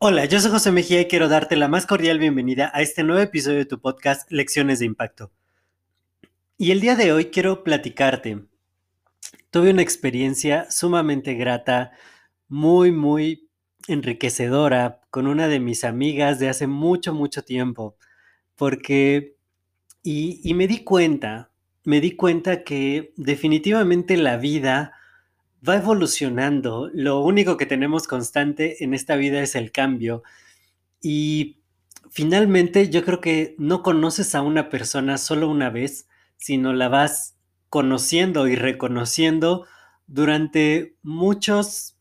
Hola, yo soy José Mejía y quiero darte la más cordial bienvenida a este nuevo episodio de tu podcast Lecciones de Impacto. Y el día de hoy quiero platicarte. Tuve una experiencia sumamente grata, muy, muy enriquecedora con una de mis amigas de hace mucho, mucho tiempo. Porque, y, me di cuenta, me di cuenta que definitivamente la vida va evolucionando. Lo único que tenemos constante en esta vida es el cambio. Y finalmente yo creo que no conoces a una persona solo una vez, sino la vas conociendo y reconociendo durante muchos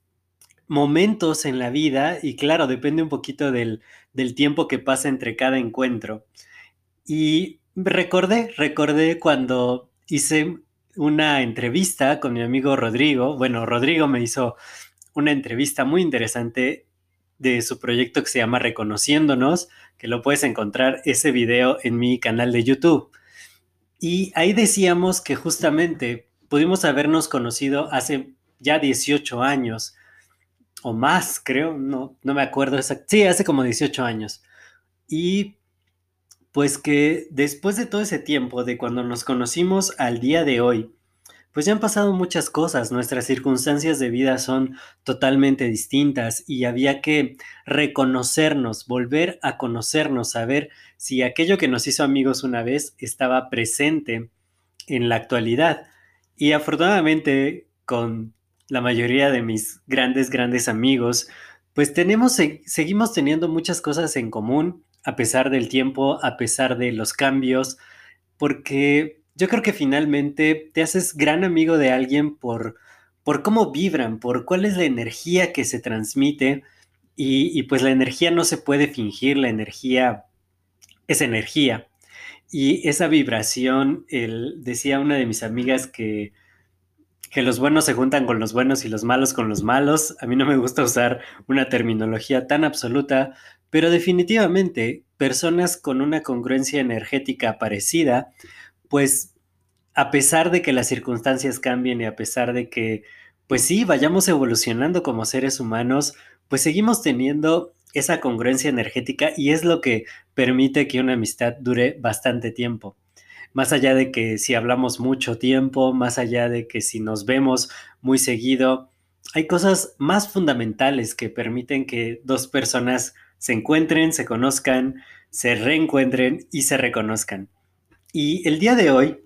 momentos en la vida y claro, depende un poquito del, del tiempo que pasa entre cada encuentro. Y recordé, recordé cuando hice una entrevista con mi amigo Rodrigo. Bueno, Rodrigo me hizo una entrevista muy interesante de su proyecto que se llama Reconociéndonos, que lo puedes encontrar ese video en mi canal de YouTube. Y ahí decíamos que justamente pudimos habernos conocido hace ya 18 años o más, creo, no, no me acuerdo exactamente. Sí, hace como 18 años. Y pues que después de todo ese tiempo, de cuando nos conocimos al día de hoy, pues ya han pasado muchas cosas, nuestras circunstancias de vida son totalmente distintas y había que reconocernos, volver a conocernos, saber si aquello que nos hizo amigos una vez estaba presente en la actualidad. Y afortunadamente con la mayoría de mis grandes, grandes amigos, pues tenemos, seguimos teniendo muchas cosas en común a pesar del tiempo, a pesar de los cambios, porque yo creo que finalmente te haces gran amigo de alguien por, por cómo vibran, por cuál es la energía que se transmite y, pues la energía no se puede fingir, la energía es energía. Y esa vibración, el, decía una de mis amigas que, que los buenos se juntan con los buenos y los malos con los malos. A mí no me gusta usar una terminología tan absoluta, pero definitivamente, personas con una congruencia energética parecida, pues a pesar de que las circunstancias cambien y a pesar de que, pues sí, vayamos evolucionando como seres humanos, pues seguimos teniendo esa congruencia energética y es lo que permite que una amistad dure bastante tiempo. Más allá de que si hablamos mucho tiempo, más allá de que si nos vemos muy seguido, hay cosas más fundamentales que permiten que dos personas se encuentren, se conozcan, se reencuentren y se reconozcan. Y el día de hoy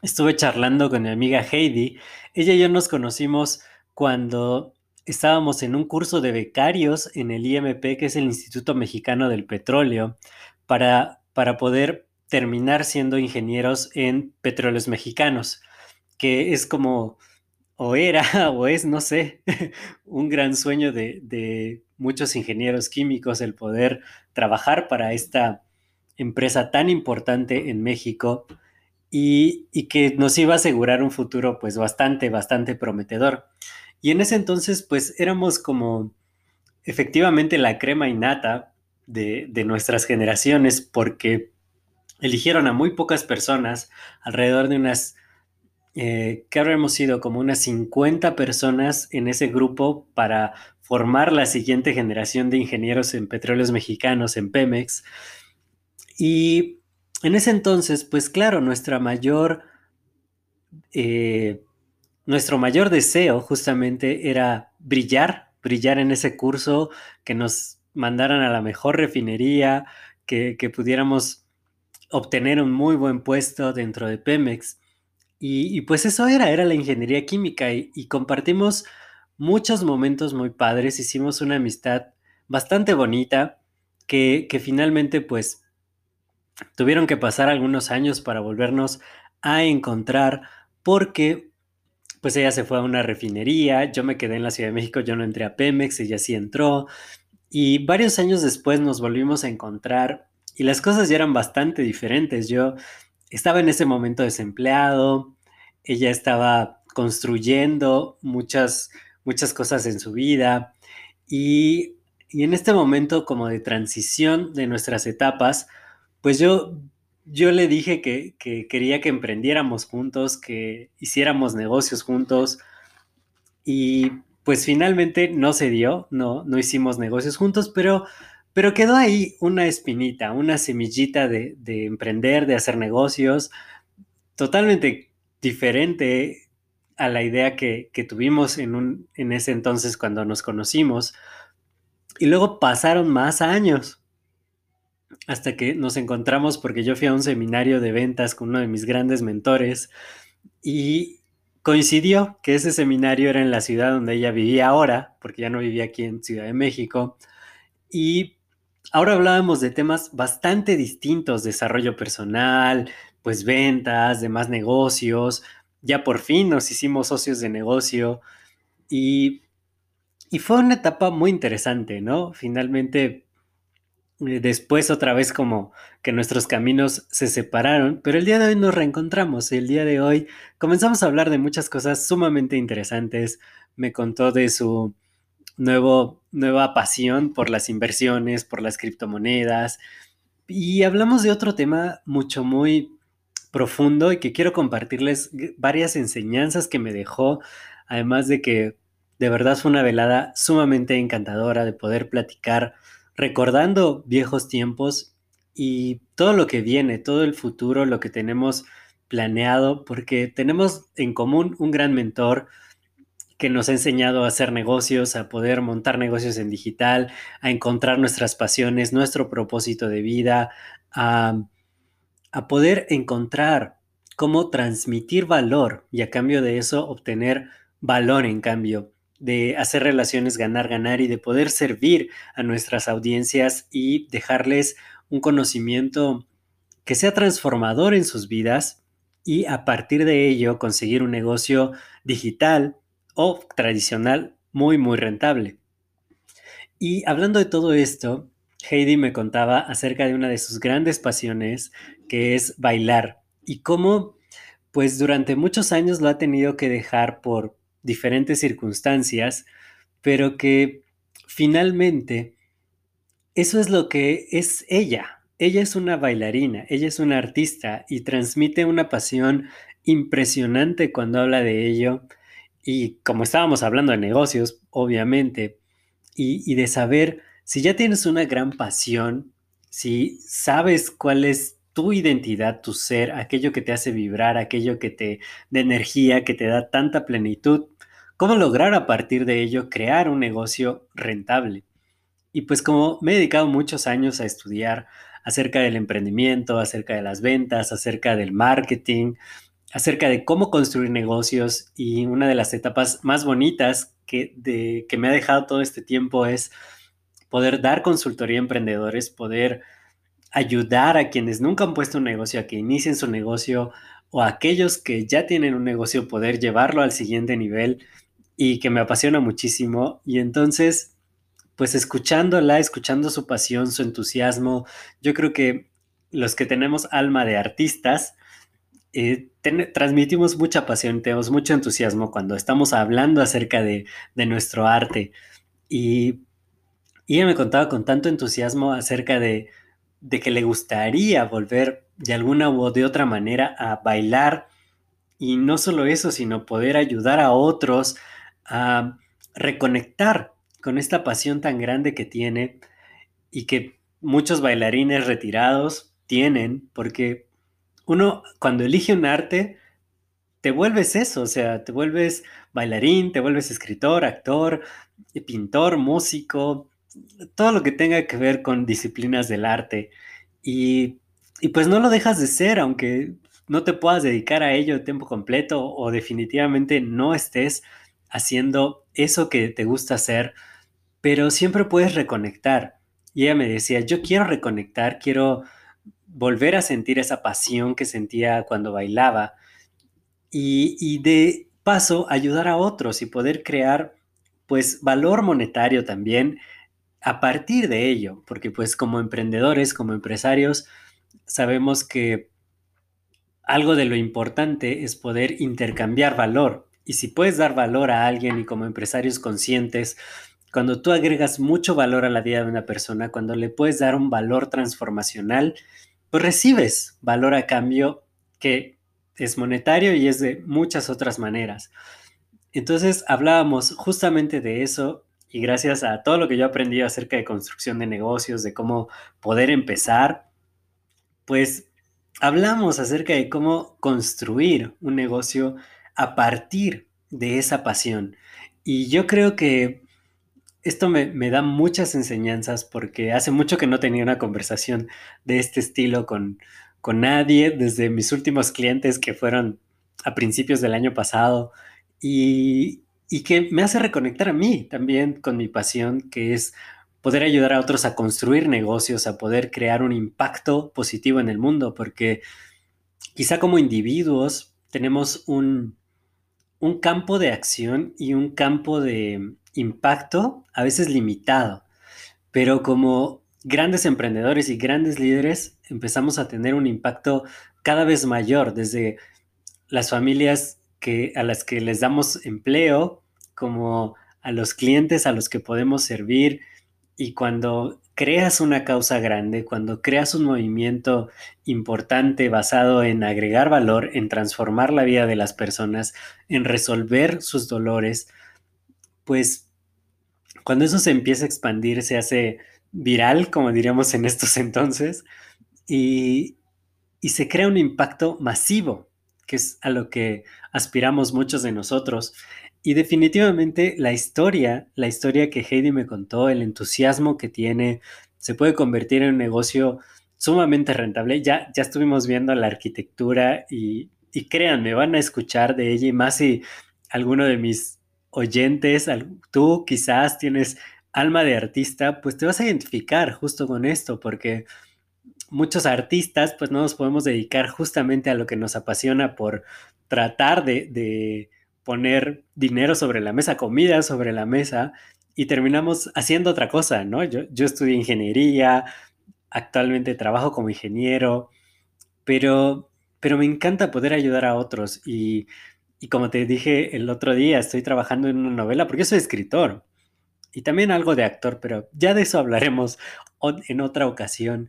estuve charlando con mi amiga Heidi. Ella y yo nos conocimos cuando estábamos en un curso de becarios en el IMP, que es el Instituto Mexicano del Petróleo, para, para poder terminar siendo ingenieros en petróleos mexicanos, que es como, o era, o es, no sé, un gran sueño de, de muchos ingenieros químicos el poder trabajar para esta empresa tan importante en México y, que nos iba a asegurar un futuro pues bastante, bastante prometedor. Y en ese entonces pues éramos como efectivamente la crema innata de, de nuestras generaciones porque eligieron a muy pocas personas, alrededor de unas, eh, que habremos sido como unas 50 personas en ese grupo para formar la siguiente generación de ingenieros en petróleos mexicanos, en Pemex. Y en ese entonces, pues claro, nuestra mayor, eh, nuestro mayor deseo justamente era brillar, brillar en ese curso, que nos mandaran a la mejor refinería, que, pudiéramos obtener un muy buen puesto dentro de Pemex. Y, pues eso era, era la ingeniería química y compartimos muchos momentos muy padres, hicimos una amistad bastante bonita que, finalmente pues tuvieron que pasar algunos años para volvernos a encontrar porque pues ella se fue a una refinería, yo me quedé en la Ciudad de México, yo no entré a Pemex, ella sí entró, y varios años después nos volvimos a encontrar y las cosas ya eran bastante diferentes. Yo estaba en ese momento desempleado, ella estaba construyendo muchas, muchas cosas en su vida y, en este momento como de transición de nuestras etapas, pues yo, yo le dije que, que quería que emprendiéramos juntos, que hiciéramos negocios juntos y pues finalmente no se dio, no, no hicimos negocios juntos, pero, pero quedó ahí una espinita, una semillita de, de emprender, de hacer negocios, totalmente diferente a la idea que, tuvimos en, en ese entonces cuando nos conocimos. Y luego pasaron más años hasta que nos encontramos porque yo fui a un seminario de ventas con uno de mis grandes mentores y coincidió que ese seminario era en la ciudad donde ella vivía ahora, porque ya no vivía aquí en Ciudad de México, y ahora hablábamos de temas bastante distintos, desarrollo personal, pues ventas, demás negocios, ya por fin nos hicimos socios de negocio y, y fue una etapa muy interesante, ¿no? Finalmente eh, después otra vez como que nuestros caminos se separaron, pero el día de hoy nos reencontramos. El día de hoy comenzamos a hablar de muchas cosas sumamente interesantes. Me contó de su nuevo, nueva pasión por las inversiones, por las criptomonedas. Y hablamos de otro tema mucho, muy profundo y que quiero compartirles varias enseñanzas que me dejó, además de que de verdad fue una velada sumamente encantadora de poder platicar recordando viejos tiempos y todo lo que viene, todo el futuro, lo que tenemos planeado, porque tenemos en común un gran mentor que nos ha enseñado a hacer negocios, a poder montar negocios en digital, a encontrar nuestras pasiones, nuestro propósito de vida, a, a poder encontrar cómo transmitir valor y a cambio de eso obtener valor en cambio de hacer relaciones ganar, ganar y de poder servir a nuestras audiencias y dejarles un conocimiento que sea transformador en sus vidas y a partir de ello conseguir un negocio digital o tradicional muy, muy rentable. Y hablando de todo esto, Heidi me contaba acerca de una de sus grandes pasiones, que es bailar, y cómo, pues durante muchos años lo ha tenido que dejar por diferentes circunstancias, pero que finalmente eso es lo que es ella. Ella es una bailarina, ella es una artista y transmite una pasión impresionante cuando habla de ello. Y como estábamos hablando de negocios, obviamente, y, y de saber si ya tienes una gran pasión, si sabes cuál es tu identidad, tu ser, aquello que te hace vibrar, aquello que te da energía, que te da tanta plenitud, cómo lograr a partir de ello crear un negocio rentable. Y pues como me he dedicado muchos años a estudiar acerca del emprendimiento, acerca de las ventas, acerca del marketing, acerca de cómo construir negocios y una de las etapas más bonitas que, de, que me ha dejado todo este tiempo es poder dar consultoría a emprendedores, poder ayudar a quienes nunca han puesto un negocio a que inicien su negocio o a aquellos que ya tienen un negocio poder llevarlo al siguiente nivel y que me apasiona muchísimo. Y entonces, pues escuchándola, escuchando su pasión, su entusiasmo, yo creo que los que tenemos alma de artistas, eh, transmitimos mucha pasión, tenemos mucho entusiasmo cuando estamos hablando acerca de, nuestro arte. Y, ella me contaba con tanto entusiasmo acerca de, de que le gustaría volver de alguna u de otra manera a bailar. Y no solo eso, sino poder ayudar a otros a reconectar con esta pasión tan grande que tiene y que muchos bailarines retirados tienen, porque uno cuando elige un arte, te vuelves eso, o sea, te vuelves bailarín, te vuelves escritor, actor, pintor, músico, todo lo que tenga que ver con disciplinas del arte. Y, y pues no lo dejas de ser, aunque no te puedas dedicar a ello de tiempo completo o definitivamente no estés haciendo eso que te gusta hacer, pero siempre puedes reconectar. Y ella me decía, yo quiero reconectar, quiero volver a sentir esa pasión que sentía cuando bailaba y, de paso ayudar a otros y poder crear pues valor monetario también a partir de ello, porque pues como emprendedores, como empresarios, sabemos que algo de lo importante es poder intercambiar valor. Y si puedes dar valor a alguien y como empresarios conscientes, cuando tú agregas mucho valor a la vida de una persona, cuando le puedes dar un valor transformacional, pues recibes valor a cambio que es monetario y es de muchas otras maneras. Entonces hablábamos justamente de eso y gracias a todo lo que yo aprendí acerca de construcción de negocios, de cómo poder empezar, pues hablamos acerca de cómo construir un negocio a partir de esa pasión. Y yo creo que esto me, da muchas enseñanzas porque hace mucho que no tenía una conversación de este estilo con, con nadie, desde mis últimos clientes que fueron a principios del año pasado y, y que me hace reconectar a mí también con mi pasión, que es poder ayudar a otros a construir negocios, a poder crear un impacto positivo en el mundo, porque quizá como individuos tenemos un, un campo de acción y un campo de impacto a veces limitado, pero como grandes emprendedores y grandes líderes empezamos a tener un impacto cada vez mayor desde las familias que, a las que les damos empleo, como a los clientes a los que podemos servir, y cuando creas una causa grande, cuando creas un movimiento importante basado en agregar valor, en transformar la vida de las personas, en resolver sus dolores, pues cuando eso se empieza a expandir, se hace viral, como diríamos en estos entonces, y, y se crea un impacto masivo, que es a lo que aspiramos muchos de nosotros. Y definitivamente la historia, la historia que Heidi me contó, el entusiasmo que tiene, se puede convertir en un negocio sumamente rentable. Ya, ya estuvimos viendo la arquitectura y, y créanme, van a escuchar de ella y más si alguno de mis oyentes, tú quizás tienes alma de artista, pues te vas a identificar justo con esto, porque muchos artistas pues no nos podemos dedicar justamente a lo que nos apasiona por tratar de poner dinero sobre la mesa, comida sobre la mesa, y terminamos haciendo otra cosa, ¿no? Yo, yo estudié ingeniería, actualmente trabajo como ingeniero, pero, pero me encanta poder ayudar a otros y, y como te dije el otro día, estoy trabajando en una novela porque soy escritor y también algo de actor, pero ya de eso hablaremos en otra ocasión.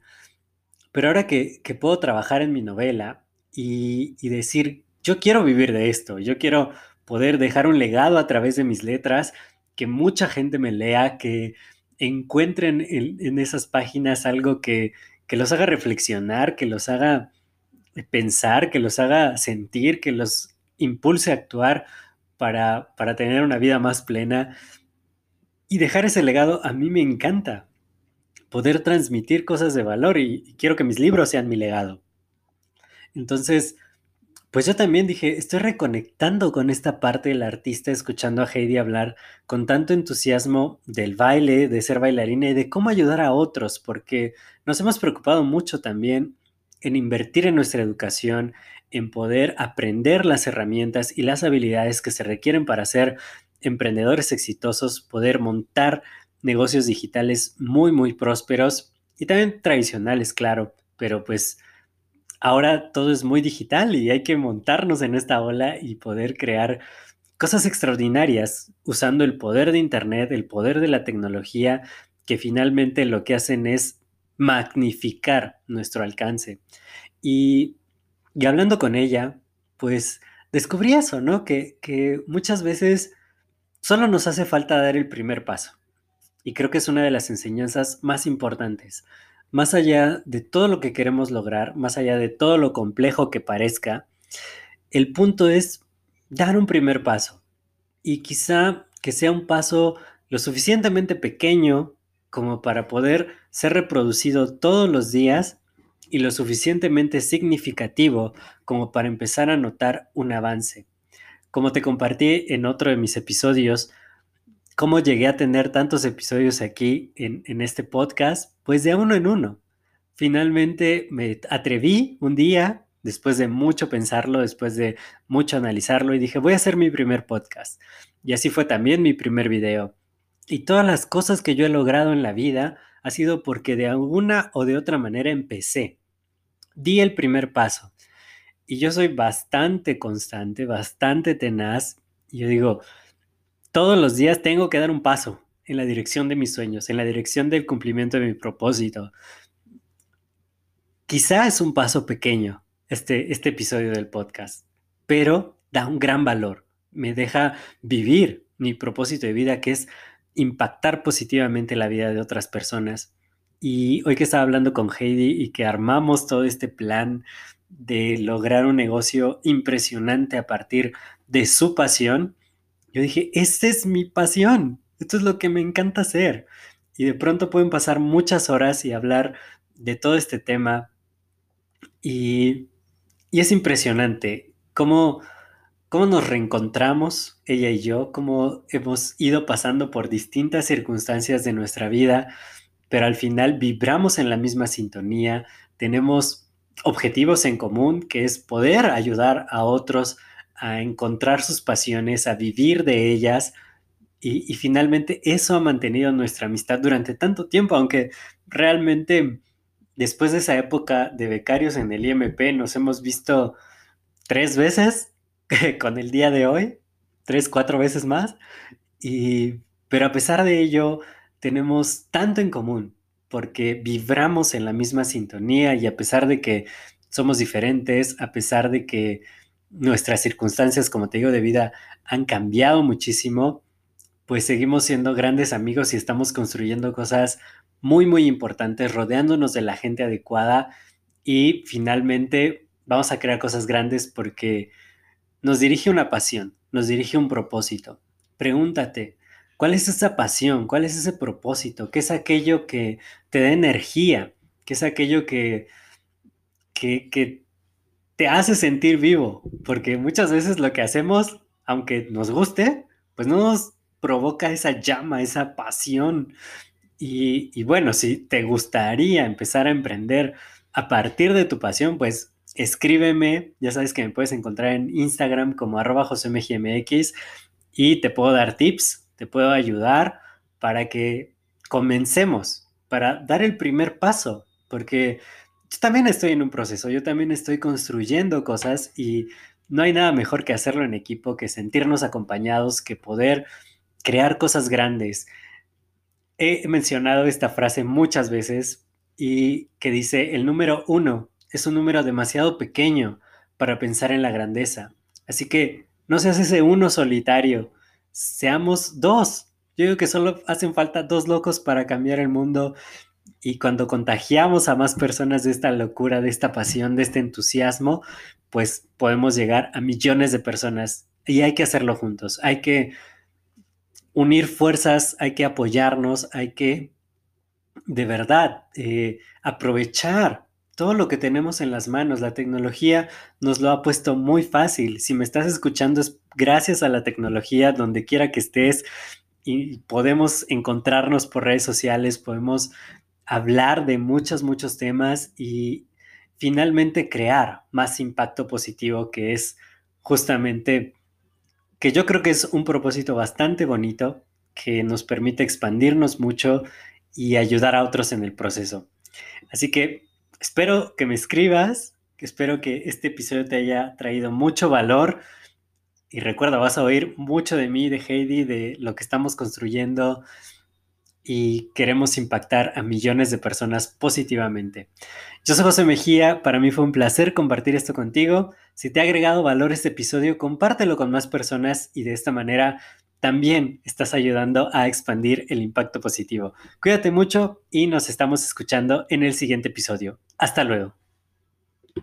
Pero ahora que, puedo trabajar en mi novela y, decir, yo quiero vivir de esto, yo quiero poder dejar un legado a través de mis letras, que mucha gente me lea, que encuentren en, esas páginas algo que, que, los haga reflexionar, que los haga pensar, que los haga sentir, que los impulse a actuar para, para tener una vida más plena. Y dejar ese legado a mí me encanta. Poder transmitir cosas de valor y quiero que mis libros sean mi legado. Entonces, pues yo también dije, estoy reconectando con esta parte del artista, escuchando a Heidi hablar con tanto entusiasmo del baile, de ser bailarina y de cómo ayudar a otros, porque nos hemos preocupado mucho también en invertir en nuestra educación, en poder aprender las herramientas y las habilidades que se requieren para ser emprendedores exitosos, poder montar negocios digitales muy, muy prósperos y también tradicionales, claro, pero pues ahora todo es muy digital y hay que montarnos en esta ola y poder crear cosas extraordinarias usando el poder de Internet, el poder de la tecnología, que finalmente lo que hacen es magnificar nuestro alcance. Y, hablando con ella, pues descubrí eso, ¿no? Que muchas veces solo nos hace falta dar el primer paso. Y creo que es una de las enseñanzas más importantes más allá de todo lo que queremos lograr, más allá de todo lo complejo que parezca, el punto es dar un primer paso. Y quizá que sea un paso lo suficientemente pequeño como para poder ser reproducido todos los días y lo suficientemente significativo como para empezar a notar un avance. Como te compartí en otro de mis episodios, cómo llegué a tener tantos episodios aquí en, este podcast, pues de uno en uno. Finalmente me atreví un día, después de mucho pensarlo, después de mucho analizarlo y dije, voy a hacer mi primer podcast. Y así fue también mi primer video. Y todas las cosas que yo he logrado en la vida ha sido porque de alguna o de otra manera empecé. Di el primer paso. Y yo soy bastante constante, bastante tenaz. Yo digo, todos los días tengo que dar un paso en la dirección de mis sueños, en la dirección del cumplimiento de mi propósito. Quizá es un paso pequeño este, este episodio del podcast, pero da un gran valor. Me deja vivir mi propósito de vida, que es impactar positivamente la vida de otras personas. Y hoy que estaba hablando con Heidi y que armamos todo este plan de lograr un negocio impresionante a partir de su pasión, yo dije, esta es mi pasión, esto es lo que me encanta hacer. Y de pronto pueden pasar muchas horas y hablar de todo este tema. Y, y es impresionante cómo, cómo nos reencontramos, ella y yo, cómo hemos ido pasando por distintas circunstancias de nuestra vida, pero al final vibramos en la misma sintonía, tenemos objetivos en común, que es poder ayudar a otros a encontrar sus pasiones, a vivir de ellas. Y, finalmente eso ha mantenido nuestra amistad durante tanto tiempo, aunque realmente después de esa época de becarios en el IMP nos hemos visto tres veces con el día de hoy, tres, cuatro veces más. Y, pero a pesar de ello, tenemos tanto en común porque vibramos en la misma sintonía y a pesar de que somos diferentes, a pesar de que nuestras circunstancias, como te digo, de vida han cambiado muchísimo, pues seguimos siendo grandes amigos y estamos construyendo cosas muy, muy importantes, rodeándonos de la gente adecuada y finalmente vamos a crear cosas grandes porque nos dirige una pasión, nos dirige un propósito. Pregúntate, ¿Cuál es esa pasión? ¿Cuál es ese propósito? ¿Qué es aquello que te da energía? ¿Qué es aquello que, que, te hace sentir vivo? Porque muchas veces lo que hacemos, aunque nos guste, pues no nos provoca esa llama, esa pasión. Y, y bueno, si te gustaría empezar a emprender a partir de tu pasión, pues escríbeme. Ya sabes que me puedes encontrar en Instagram como arroba josemgmx y te puedo dar tips te puedo ayudar para que comencemos, para dar el primer paso, porque yo también estoy en un proceso, yo también estoy construyendo cosas y no hay nada mejor que hacerlo en equipo, que sentirnos acompañados, que poder crear cosas grandes. He mencionado esta frase muchas veces y que dice, el número uno es un número demasiado pequeño para pensar en la grandeza. Así que no seas ese uno solitario, seamos dos. Yo digo que solo hacen falta dos locos para cambiar el mundo y cuando contagiamos a más personas de esta locura, de esta pasión, de este entusiasmo, pues podemos llegar a millones de personas y hay que hacerlo juntos. Hay que unir fuerzas, hay que apoyarnos, hay que de verdad eh, aprovechar todo lo que tenemos en las manos. La tecnología nos lo ha puesto muy fácil. Si me estás escuchando es gracias a la tecnología, donde quiera que estés, y podemos encontrarnos por redes sociales, podemos hablar de muchos, muchos temas y finalmente crear más impacto positivo, que es justamente, que yo creo que es un propósito bastante bonito, que nos permite expandirnos mucho y ayudar a otros en el proceso. Así que espero que me escribas, espero que este episodio te haya traído mucho valor. Y recuerda, vas a oír mucho de mí, de Heidi, de lo que estamos construyendo y queremos impactar a millones de personas positivamente. Yo soy José Mejía, para mí fue un placer compartir esto contigo. Si te ha agregado valor este episodio, compártelo con más personas y de esta manera también estás ayudando a expandir el impacto positivo. Cuídate mucho y nos estamos escuchando en el siguiente episodio. Hasta luego.